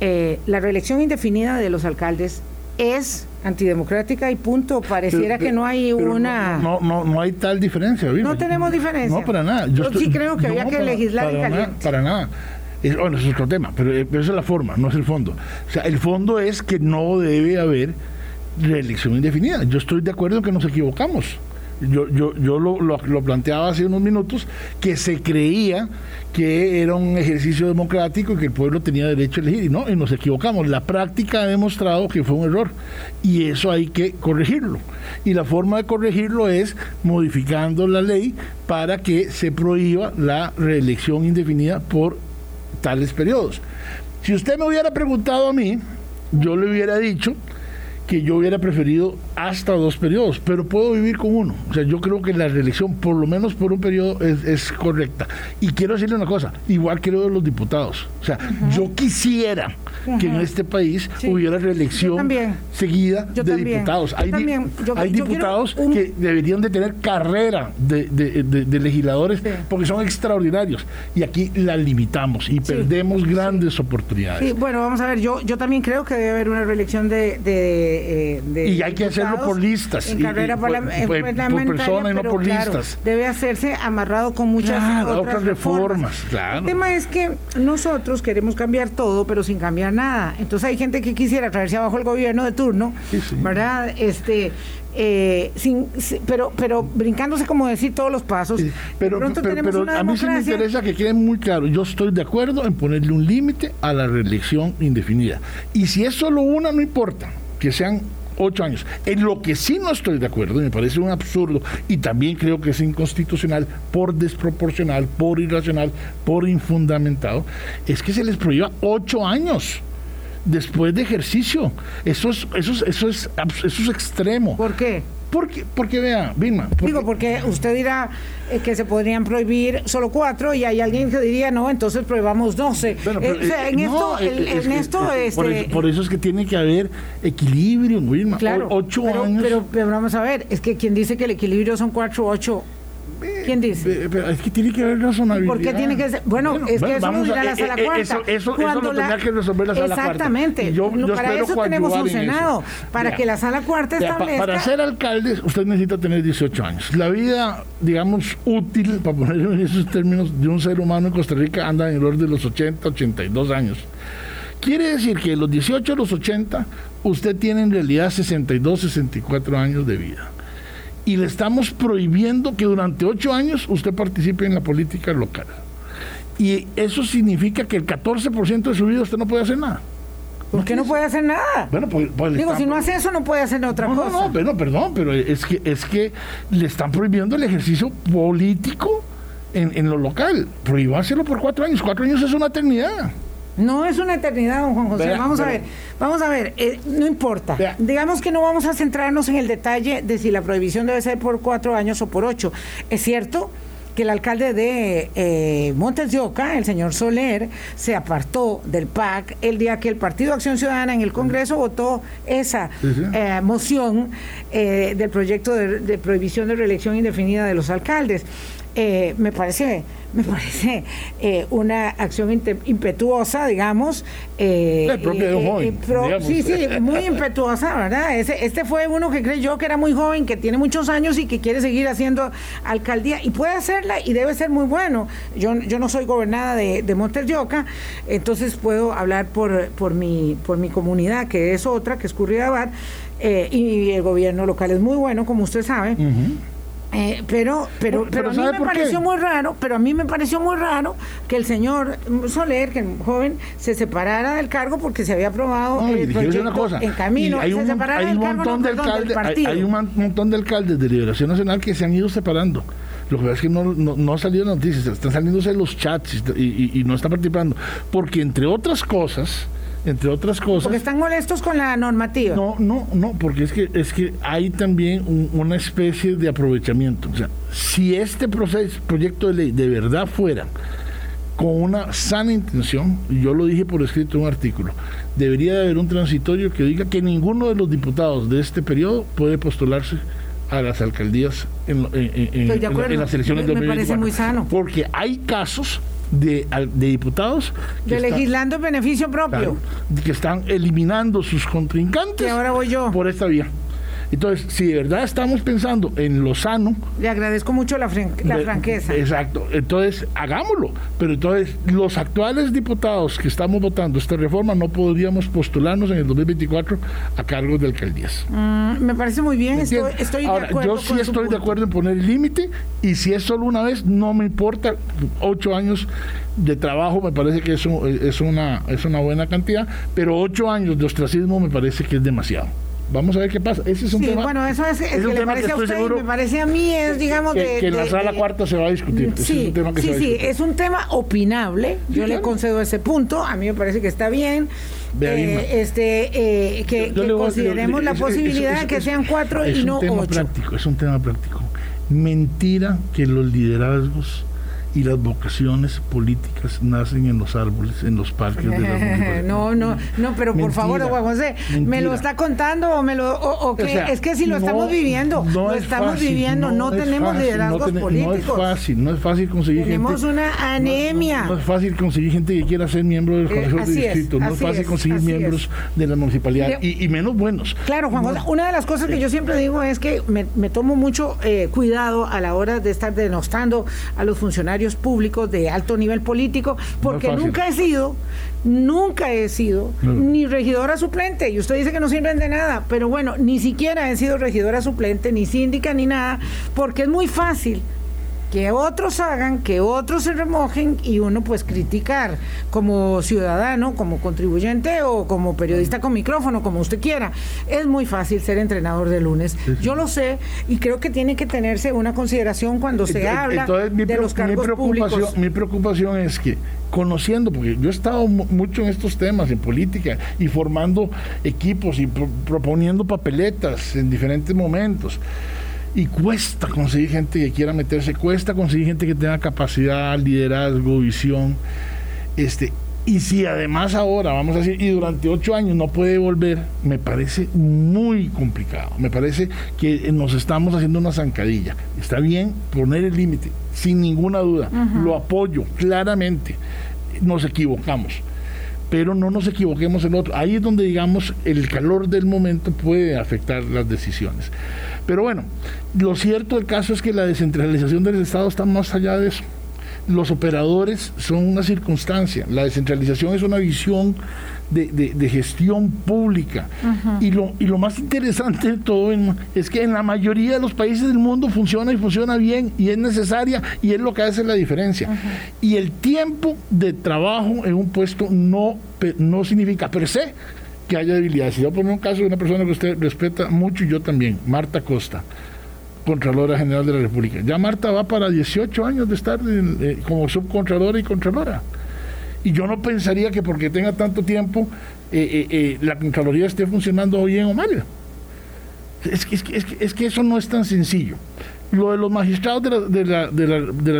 eh, la reelección indefinida de los alcaldes es antidemocrática y punto. Pareciera que no hay una... No, no, no, hay tal diferencia. No tenemos diferencia. No, para nada. Yo, sí creo que había que legislar para Nada, para nada. bueno, es otro tema, pero, eh, pero esa es la forma, no es el fondo. O sea, el fondo es que no debe haber reelección indefinida. Yo estoy de acuerdo en que nos equivocamos yo, yo, yo lo, planteaba hace unos minutos, que se creía que era un ejercicio democrático y que el pueblo tenía derecho a elegir. Y no, y nos equivocamos. La práctica ha demostrado que fue un error y eso hay que corregirlo. Y la forma de corregirlo es modificando la ley para que se prohíba la reelección indefinida por tales periodos. Si usted me hubiera preguntado a mí, yo le hubiera dicho que yo hubiera preferido hasta dos periodos, pero puedo vivir con uno. O sea, yo creo que la reelección, por lo menos por un periodo, es, correcta. Y quiero decirle una cosa, igual creo de los diputados. O sea, yo quisiera que en este país hubiera reelección seguida de diputados. Hay, hay diputados que deberían de tener carrera de, legisladores porque son extraordinarios. Y aquí la limitamos y perdemos grandes oportunidades. bueno, vamos a ver, yo, yo también creo que debe haber una reelección de eh, y hay que hacerlo por listas. En carrera por, persona y no por listas. Debe hacerse amarrado con muchas otras, reformas. El tema es que nosotros queremos cambiar todo, pero sin cambiar nada. Entonces hay gente que quisiera traerse abajo el gobierno de turno, ¿verdad? Este, eh, sin, pero pero brincándose como decir todos los pasos. pero, pero, a mí sí me interesa que quede muy claro. Yo estoy de acuerdo en ponerle un límite a la reelección indefinida. Y si es solo una, no importa que sean ocho años. En lo que sí no estoy de acuerdo, me parece un absurdo, y también creo que es inconstitucional, por desproporcional, por irracional, por infundamentado, es que se les prohíba ocho años después de ejercicio. Eso es, eso es, eso es, eso es extremo. ¿Por qué? Porque, porque vea, Vilma. Digo, porque usted dirá eh, que se podrían prohibir solo cuatro y hay alguien que diría, no, entonces prohibamos doce. en esto, en esto este, por, eso, es que tiene que haber equilibrio, Vilma. Claro, ocho pero, años. Pero, pero, vamos a ver, es que quien dice que el equilibrio son cuatro, ocho ¿Quién dice? es que tiene que haber razonabilidad. ¿Por qué tiene que ser? Bueno, es que eso lo a la sala cuarta. Eso, eso, eso lo tendrá que resolver la sala Exactamente. cuarta. Exactamente. para eso tenemos un Senado, para que la sala cuarta establezca... para ser alcalde usted necesita tener 18 años. La vida, digamos, útil, para ponerlo en esos términos, de un ser humano en Costa Rica anda en el orden de los 80, 82 años. Quiere decir que de los 18 a los 80, usted tiene en realidad 62, 64 años de vida y le estamos prohibiendo que durante ocho años usted participe en la política local. Y eso significa que el 14% de su vida usted no puede hacer nada. ¿Por qué no puede hacer nada? Bueno, pues, pues Digo, si no hace eso, no puede hacer otra cosa. No, no, pero, perdón, pero es que, es que le están prohibiendo el ejercicio político en, en lo local. Prohibárselo por cuatro años. Cuatro años es una eternidad. No es una eternidad, don Juan José. vamos a ver, vamos a ver, eh, no importa. Digamos que no vamos a centrarnos en el detalle de si la prohibición debe ser por cuatro años o por ocho. Es cierto que el alcalde de eh, Montes de Oca, el señor Soler, se apartó del PAC el día que el Partido Acción Ciudadana en el Congreso votó esa eh, moción del proyecto de, de prohibición de reelección indefinida de los alcaldes. Eh, me parece me parece eh, una acción impetuosa, digamos. Eh, propia de un joven. sí, sí, muy impetuosa, ¿verdad? Ese, este fue uno que creyó que era muy joven, que tiene muchos años y que quiere seguir haciendo alcaldía y puede hacerla y debe ser muy bueno. Yo, yo no soy gobernada de, de Montes de Oca, entonces puedo hablar por, por, mi, por mi comunidad, que es otra, que es Curridabat, y el gobierno local es muy bueno, como usted sabe. Eh, pero pero, pero, a mí me pareció muy raro, pero a mí me pareció muy raro que el señor Soler, que el joven, se separara del cargo porque se había aprobado el proyecto en camino. hay un, montón de alcaldes, hay, un montón de alcaldes de Liberación Nacional que se han ido separando. Lo que pasa es que no, no, ha salido noticias, están saliéndose los chats y, y no están participando. Porque entre otras cosas, entre otras cosas. Porque están molestos con la normativa. No, no, no, porque es que es que hay también una especie de aprovechamiento. O sea, si este proceso, proyecto de ley de verdad fuera con una sana intención, y yo lo dije por escrito en un artículo, debería de haber un transitorio que diga que ninguno de los diputados de este periodo puede postularse a las alcaldías en, las elecciones de Me parece muy sano. Porque hay casos de, de diputados. De legislando en beneficio propio. que están eliminando sus contrincantes. Y ahora voy yo. Por esta vía. Entonces, si de verdad estamos pensando en lo sano... Le agradezco mucho la, franqueza. Exacto. Entonces, hagámoslo. Pero entonces, los actuales diputados que estamos votando esta reforma no podríamos postularnos en el 2024 a cargos de alcaldías. Mm, me parece muy bien. Estoy, Ahora, de acuerdo yo sí estoy de acuerdo en poner el límite y si es solo una vez, no me importa. Ocho años de trabajo me parece que es, es, una, es una buena cantidad, pero ocho años de ostracismo me parece que es demasiado. Vamos a ver qué pasa. Ese es un sí, tema. Bueno, eso es, es, que le parece a usted y me parece a mí, es digamos que, que en la sala cuarta se va a discutir. Sí, es un tema que sí, se va a discutir. sí, es un tema opinable. Yo le concedo ese punto. A mí me parece que está bien. Eh, este, eh, que, que consideremos la posibilidad de que sean cuatro y no ocho. Práctico, es un tema práctico. Mentira que los liderazgos y las vocaciones políticas nacen en los árboles, en los parques de las No, no, no, pero por favor, Juan José, ¿me lo está contando o me lo o, es que si lo estamos viviendo, no lo estamos viviendo, no, tenemos liderazgos políticos. No es fácil, no es fácil conseguir tenemos gente. Tenemos una anemia. No, es fácil conseguir gente que quiera ser miembro del eh, Consejo de Distrito, no es fácil conseguir miembros de la municipalidad y, menos buenos. Claro, Juan José, una de las cosas que yo siempre digo es que me, me tomo mucho eh, cuidado a la hora de estar denostando a los funcionarios públicos de alto nivel político, porque nunca he sido, nunca he sido ni regidora suplente. Y usted dice que no sirven de nada, pero bueno, ni siquiera he sido regidora suplente, ni síndica, ni nada, porque es muy fácil que otros hagan, que otros se remojen y uno pues criticar como ciudadano, como contribuyente o como periodista con micrófono, como usted quiera. Es muy fácil ser entrenador de lunes. Yo lo sé y creo que tiene que tenerse una consideración cuando se habla de los cargos mi públicos. Mi preocupación es que conociendo, porque yo he estado mucho en estos temas, en política, y formando equipos y proponiendo papeletas en diferentes momentos y cuesta conseguir gente que quiera meterse, cuesta conseguir gente que tenga capacidad, liderazgo, visión. Este, y si además ahora, vamos a decir, y durante ocho años no puede volver, me parece muy complicado. Me parece que nos estamos haciendo una zancadilla. Está bien poner el límite, sin ninguna duda. Lo apoyo claramente. Nos equivocamos pero no nos equivoquemos en otro. Ahí es donde, digamos, el calor del momento puede afectar las decisiones. Pero bueno, lo cierto del caso es que la descentralización del Estado está más allá de eso. Los operadores son una circunstancia, la descentralización es una visión de, gestión pública. y, lo, y lo más interesante de todo es que en la mayoría de los países del mundo funciona y funciona bien y es necesaria y es lo que hace la diferencia. Y el tiempo de trabajo en un puesto no, no significa per se que haya debilidades. Si yo pongo un caso de una persona que usted respeta mucho y yo también, Marta Costa. Contralora General de la República. Ya Marta va para 18 años de estar eh, como subcontralora y contralora. Y yo no pensaría que porque tenga tanto tiempo eh, eh, la Contraloría esté funcionando bien o mal. Es que, es, que, eso no es tan sencillo. Lo de los magistrados de la,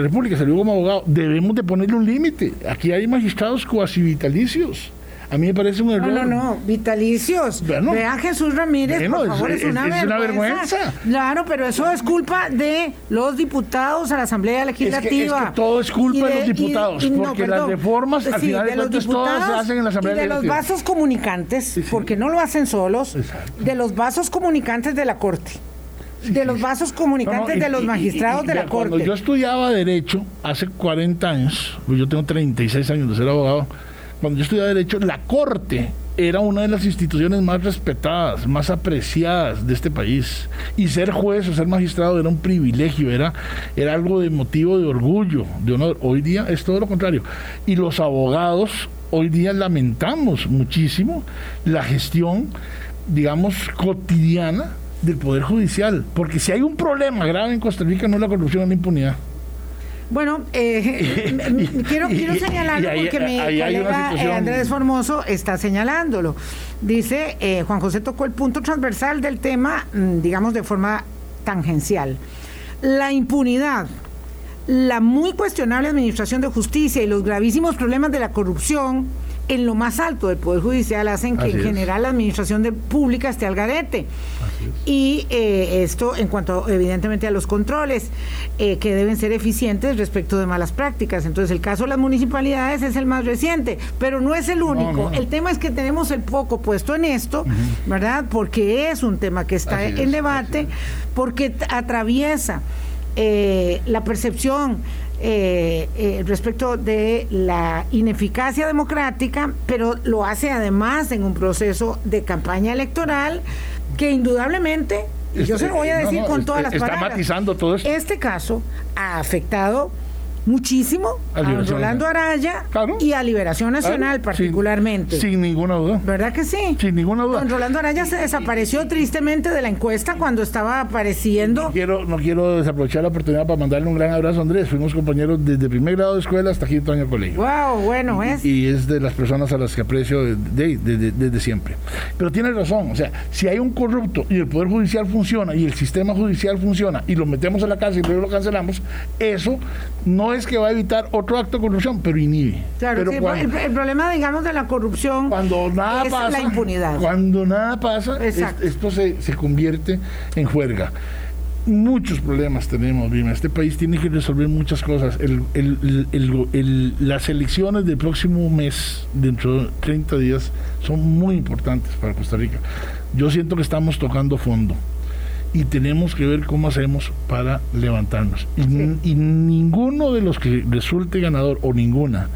República, salió como abogado, debemos de ponerle un límite. Aquí hay magistrados cuasi vitalicios A mí me parece un error. No, no, no, vitalicios. Bueno. Vean Jesús Ramírez, Bueno, por favor, es, es- una, es vergüenza. una vergüenza. Claro, pero eso es culpa de los diputados a la Asamblea Legislativa. es que todo es culpa de los diputados, porque las reformas, al final de los cuentas, todas se hacen en la Asamblea y de los vasos comunicantes, porque no lo hacen solos, Exacto. de los vasos comunicantes de la Corte. De los vasos comunicantes No, no, y- de los magistrados y- y de la vea, Cuando Corte. yo estudiaba Derecho, hace 40 años, pues yo tengo 36 años de ser abogado, cuando yo estudiaba Derecho, la Corte era una de las instituciones más respetadas, más apreciadas de este país. Y ser juez o ser magistrado era un privilegio, era, era algo de motivo de orgullo, de honor. Hoy día es todo lo contrario. Y los abogados, hoy día lamentamos muchísimo la gestión, digamos, cotidiana del Poder Judicial. Porque si hay un problema grave en Costa Rica, no es la corrupción, es la impunidad. Bueno, eh, quiero, quiero señalarlo ahí- porque mi colega eh, Andrés Formoso está señalándolo. Dice, eh, Juan José tocó el punto transversal del tema, mm, digamos, de forma tangencial. La impunidad, la muy cuestionable administración de justicia y los gravísimos problemas de la corrupción en lo más alto del Poder Judicial hacen que Así en es. general la administración de pública esté al garete. Y eh, esto en cuanto evidentemente a los controles eh, que deben ser eficientes respecto de malas prácticas. Entonces el caso de las municipalidades es el más reciente, pero no es el único. no. El tema es que tenemos el foco puesto en esto, ¿verdad? Porque es un tema que está Así en es, debate, porque atraviesa eh, la percepción eh, eh, respecto de la ineficacia democrática, pero lo hace además en un proceso de campaña electoral que indudablemente, y yo Este, se lo voy a no, decir no, con este, todas las está palabras, matizando todo esto. este caso ha afectado muchísimo A a Nacional. Araya Claro. y a Liberación Nacional Claro, particularmente. Sin, ninguna duda. ¿Verdad que sí? Sin ninguna duda. Don Rolando Araya se desapareció tristemente de la encuesta cuando estaba apareciendo. No quiero, no quiero desaprovechar la oportunidad para mandarle un gran abrazo a Andrés. Fuimos compañeros desde primer grado de escuela hasta quinto año de colegio. Wow, bueno, es. y es de las personas a las que aprecio de- de- de- de- desde siempre. Pero tiene razón, o sea, si hay un corrupto y el Poder Judicial funciona y el sistema judicial funciona y lo metemos a la cárcel y luego lo cancelamos, eso no es que va a evitar otro acto de corrupción, pero inhibe. Claro, pero sí, el, cuando, el problema, digamos, de la corrupción cuando nada es pasa, la impunidad. cuando nada pasa, es- esto se, se convierte en juerga. Muchos problemas tenemos, Vima. Este país tiene que resolver muchas cosas. El- el- el- el- las elecciones del próximo mes, dentro de 30 días, son muy importantes para Costa Rica. Yo siento que estamos tocando fondo y tenemos que ver cómo hacemos para levantarnos. Y, y ninguno de los que resulte ganador o ninguna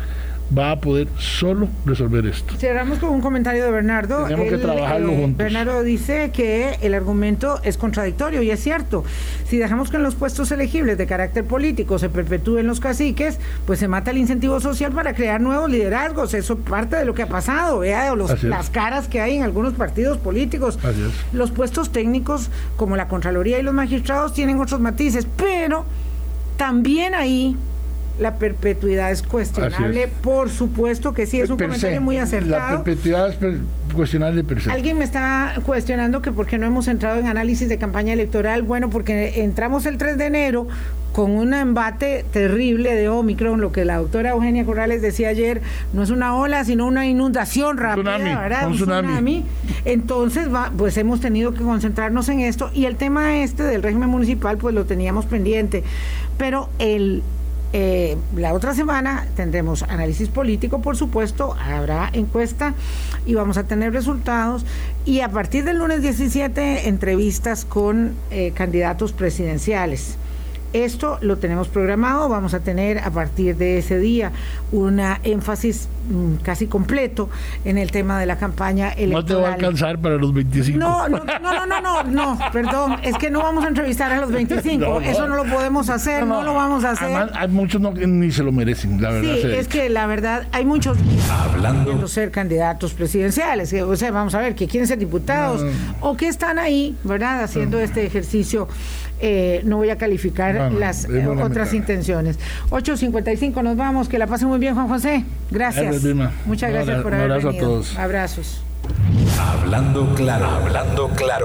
va a poder solo resolver esto. Cerramos con un comentario de Bernardo. Tenemos que trabajarlo juntos. Bernardo dice que el argumento es contradictorio y es cierto. Si dejamos que en los puestos elegibles de carácter político se perpetúen los caciques, pues se mata el incentivo social para crear nuevos liderazgos. Eso parte de lo que ha pasado. Vea los- es. las caras que hay en algunos partidos políticos. Los puestos técnicos, como la Contraloría y los magistrados, tienen otros matices, pero también ahí la perpetuidad es cuestionable. Por supuesto que sí, es un Per comentario se, muy La acertado. perpetuidad es per- cuestionable per se. Alguien me está cuestionando que por qué no hemos entrado en análisis de campaña electoral. Bueno, porque entramos el 3 de enero con un embate terrible de Omicron, lo que la doctora Eugenia Corrales decía ayer, no es una ola, sino una inundación rápida, tsunami, ¿verdad? un tsunami. Entonces, va, pues hemos tenido que concentrarnos en esto y el tema este del régimen municipal, pues lo teníamos pendiente. Pero el eh, la otra semana tendremos análisis político, por supuesto, habrá encuesta y vamos a tener resultados. Y a partir del lunes 17, entrevistas con eh, candidatos presidenciales. Esto lo tenemos programado, vamos a tener a partir de ese día una énfasis mm, casi completo en el tema de la campaña electoral. No te va a alcanzar para los 25. No, no, no, no, no, no, perdón, es que no vamos a entrevistar a los 25, No, no. eso no lo podemos hacer, no, lo vamos a hacer. Además, hay muchos no, que ni se lo merecen, la verdad. Sí, se- es que la verdad hay muchos Hablando ser candidatos presidenciales, o sea, vamos a ver, que quieren ser diputados No. o que están ahí, ¿verdad? Haciendo este ejercicio, eh, no voy a calificar No, no, las eh, otras intenciones. 8.55 nos vamos, que la pasen muy bien, Juan José. Gracias. Muchas gracias por un haber abrazo a venido. todos. Abrazos. Hablando claro, hablando claro.